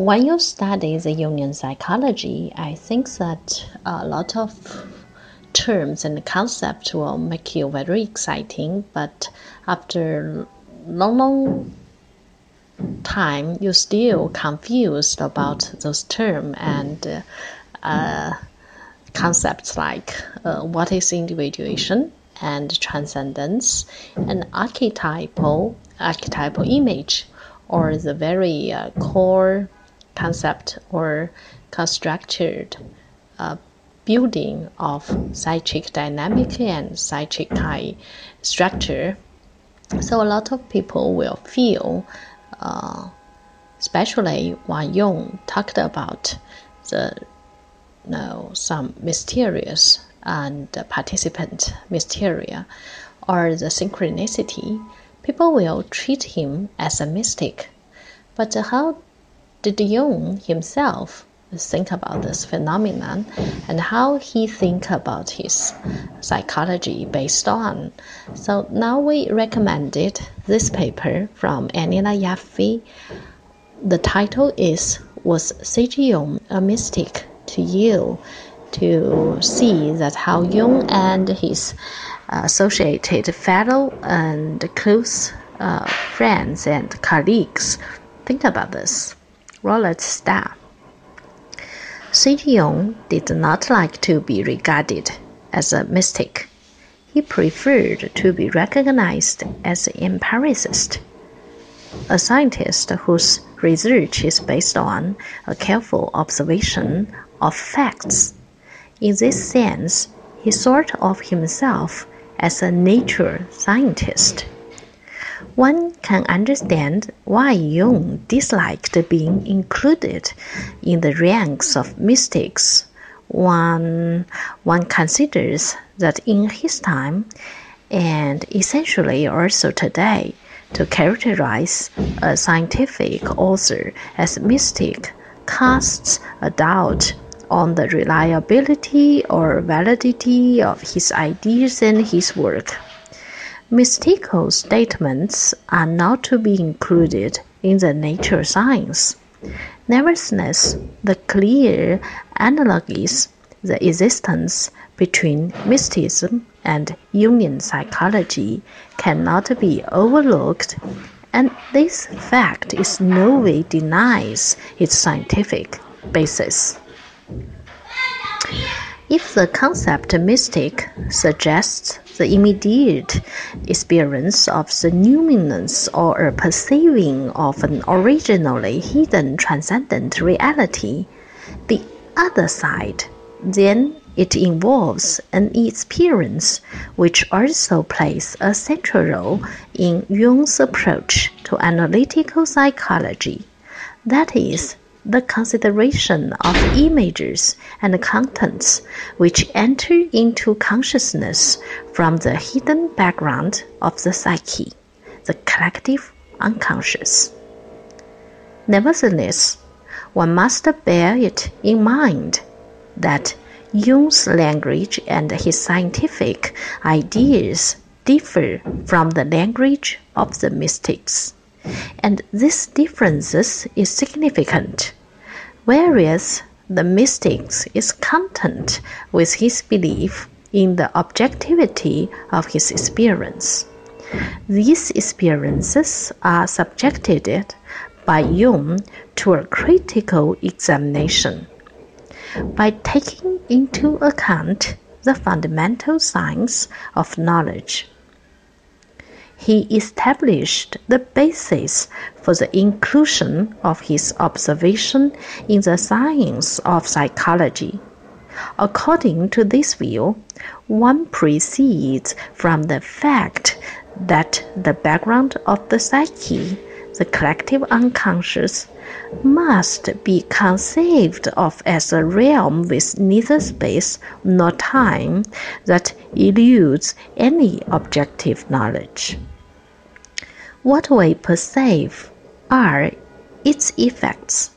When you study the Jungian psychology, I think that a lot of terms and concepts will make you very exciting, but after long, long time, you're still confused about those terms and uh, concepts like uh, what is individuation and transcendence and archetypal archetypal image or the very uh, core concept or constructed uh, building of psychic dynamic and psychic Tai structure. So a lot of people will feel, uh, especially when Jung talked about the you know, some mysterious and participant mysteria or the synchronicity, people will treat him as a mystic. But how did Jung himself think about this phenomenon and how he think about his psychology based on. So now we recommended this paper from Aniela Jaffé. The title is Was C.G. Jung a Mystic to You? To see that how Jung and his associated fellow and close uh, friends and colleagues think about this. Roulette star. Jung did not like to be regarded as a mystic. He preferred to be recognized as an empiricist, a scientist whose research is based on a careful observation of facts. In this sense, he thought of himself as a nature scientist. One can understand why Jung disliked being included in the ranks of mystics when one considers that in his time, and essentially also today, to characterize a scientific author as mystic casts a doubt on the reliability or validity of his ideas and his work. Mystical statements are not to be included in the nature science. Nevertheless, the clear analogies, the existence between mysticism and Jungian psychology cannot be overlooked, and this fact is no way denies its scientific basis. If the concept mystic suggests the immediate experience of the numinous or a perceiving of an originally hidden transcendent reality, the other side, then it involves an experience which also plays a central role in Jung's approach to analytical psychology. That is, the consideration of images and contents which enter into consciousness from the hidden background of the psyche, the collective unconscious. Nevertheless, one must bear it in mind that Jung's language and his scientific ideas differ from the language of the mystics and this difference is significant. Whereas the mystics is content with his belief in the objectivity of his experience. These experiences are subjected by Jung to a critical examination. By taking into account the fundamental science of knowledge, he established the basis for the inclusion of his observation in the science of psychology. According to this view, one proceeds from the fact that the background of the psyche, the collective unconscious, must be conceived of as a realm with neither space nor time that eludes any objective knowledge. What we perceive are its effects.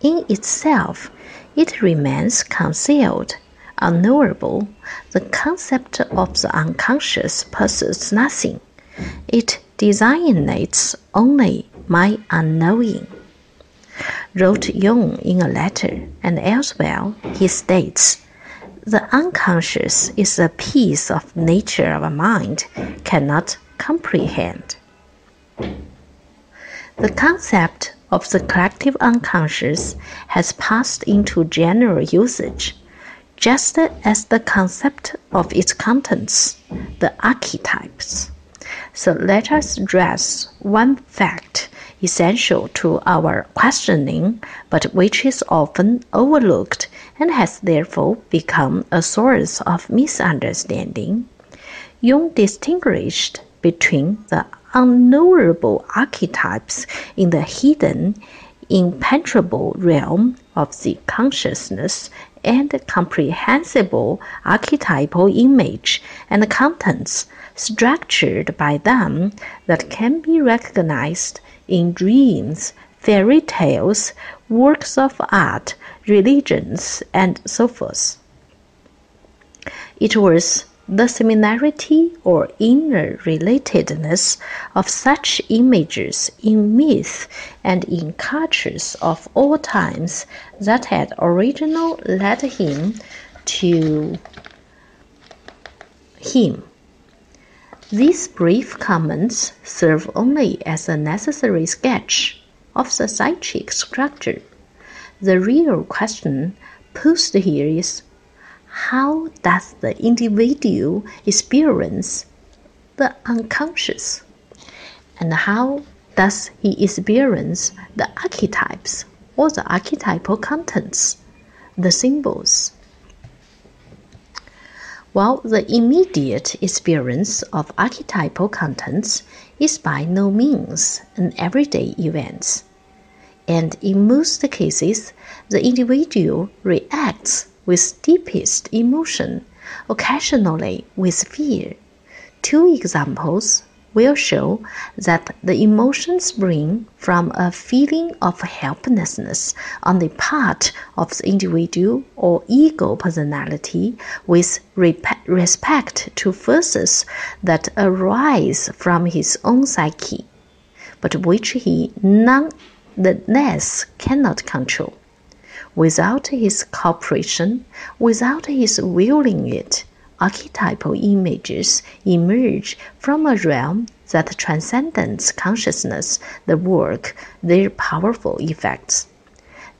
In itself, it remains concealed, unknowable. The concept of the unconscious possesses nothing. It designates only my unknowing wrote Jung in a letter, and elsewhere he states, The unconscious is a piece of nature our mind cannot comprehend. The concept of the collective unconscious has passed into general usage, just as the concept of its contents, the archetypes. So let us address one fact essential to our questioning, but which is often overlooked and has therefore become a source of misunderstanding. Jung distinguished between the unknowable archetypes in the hidden, impenetrable realm of the consciousness and comprehensible archetypal image and contents structured by them that can be recognized in dreams, fairy tales, works of art, religions, and so forth. It was the similarity or inner relatedness of such images in myth and in cultures of all times that had originally led him to him these brief comments serve only as a necessary sketch of the psychic structure. The real question posed here is how does the individual experience the unconscious? And how does he experience the archetypes or the archetypal contents, the symbols? While the immediate experience of archetypal contents is by no means an everyday event. And in most cases, the individual reacts with deepest emotion, occasionally with fear. Two examples will show that the emotions spring from a feeling of helplessness on the part of the individual or ego personality with respect to forces that arise from his own psyche, but which he nonetheless cannot control. Without his cooperation, without his willing it, archetypal images emerge from a realm that transcends consciousness the work their powerful effects.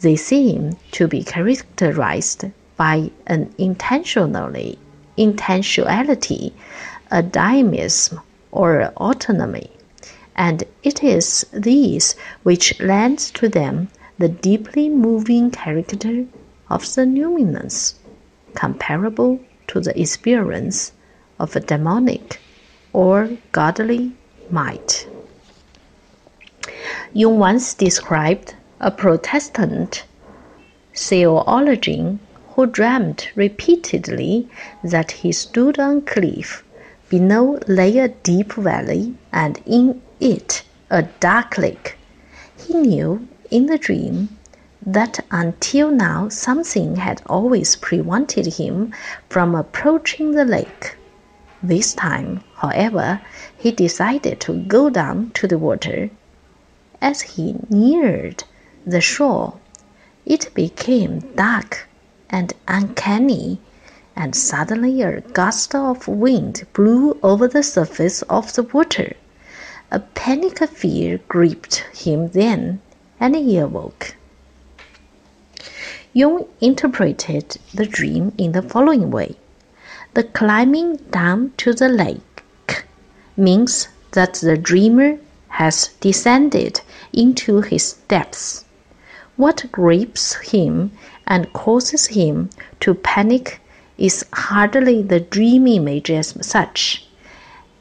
They seem to be characterized by an intentionally intentionality, a dynamism, or autonomy, and it is these which lends to them the deeply moving character of the numinous, comparable to the experience of a demonic or godly might. Jung once described a Protestant theologian who dreamed repeatedly that he stood on a cliff. Below lay a deep valley, and in it a dark lake. He knew in the dream that until now something had always prevented him from approaching the lake. This time, however, he decided to go down to the water. As he neared the shore, it became dark and uncanny, and suddenly a gust of wind blew over the surface of the water. A panic of fear gripped him then, and he awoke. Jung interpreted the dream in the following way The climbing down to the lake means that the dreamer has descended into his depths. What grips him and causes him to panic is hardly the dream image as such,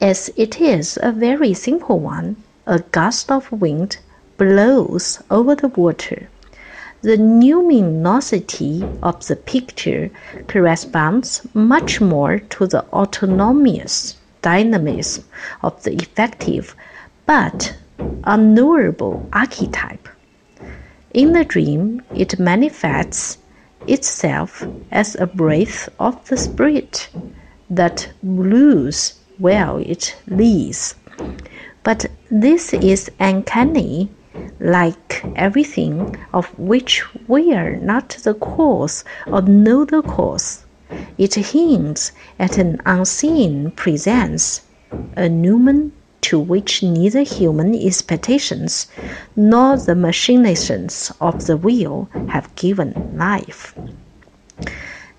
as it is a very simple one, a gust of wind blows over the water. The numinosity of the picture corresponds much more to the autonomous dynamism of the effective but unknowable archetype. In the dream, it manifests itself as a breath of the spirit that blows while it leads. But this is uncanny, like everything of which we are not the cause or know the cause. It hints at an unseen presence, a numen to which neither human expectations nor the machinations of the will have given life.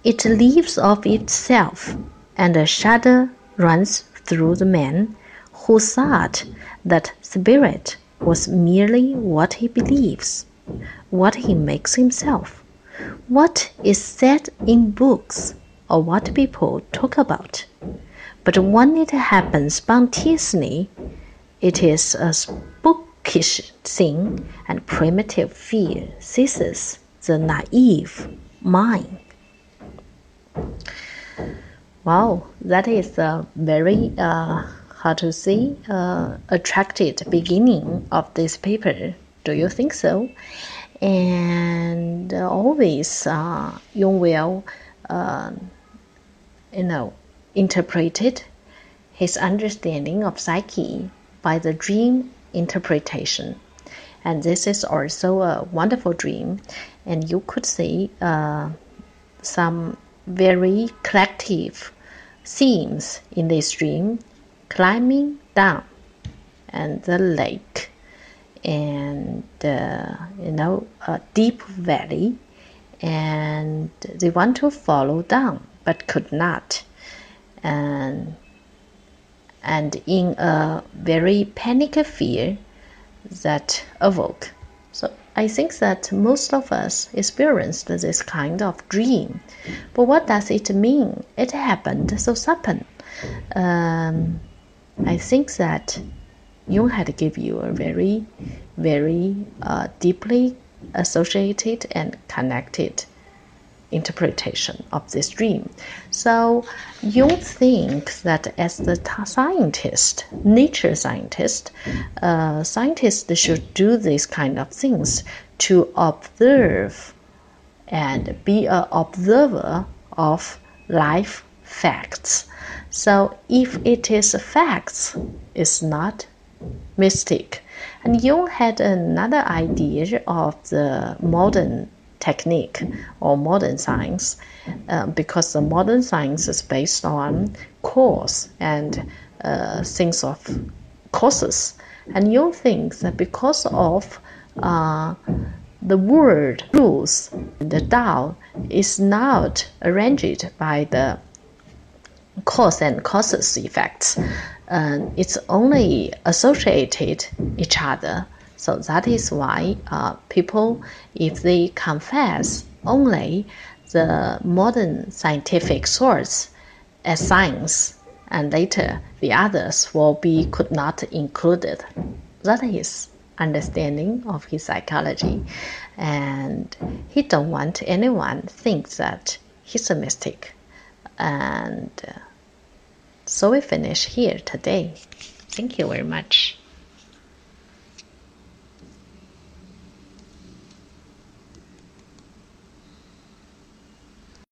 It lives of itself, and a shudder runs through the man who thought that spirit was merely what he believes, what he makes himself, what is said in books, or what people talk about. But when it happens spontaneously, it is a spookish thing, and primitive fear seizes the naive mind. Wow, that is a very uh, how to say uh, attracted beginning of this paper. Do you think so? And always uh, you will, uh, you know, interpreted his understanding of psyche by the dream interpretation. And this is also a wonderful dream. And you could see uh, some very collective themes in this dream climbing down and the lake and uh, you know a deep valley and they want to follow down but could not and and in a very panic fear that awoke. So I think that most of us experienced this kind of dream. But what does it mean? It happened so sudden. Um, I think that Jung had give you a very, very uh, deeply associated and connected interpretation of this dream. So you think that as the scientist, nature scientist, uh, scientists should do these kind of things to observe and be an observer of life facts. So if it is facts, it's not mystic. And Jung had another idea of the modern technique or modern science uh, because the modern science is based on cause and uh, things of causes. And you thinks that because of uh, the world rules, the Tao is not arranged by the cause and causes effects. Uh, it's only associated each other so that is why uh, people, if they confess only the modern scientific source as science, and later the others will be could not included. That is understanding of his psychology, and he don't want anyone think that he's a mystic. And uh, so we finish here today. Thank you very much.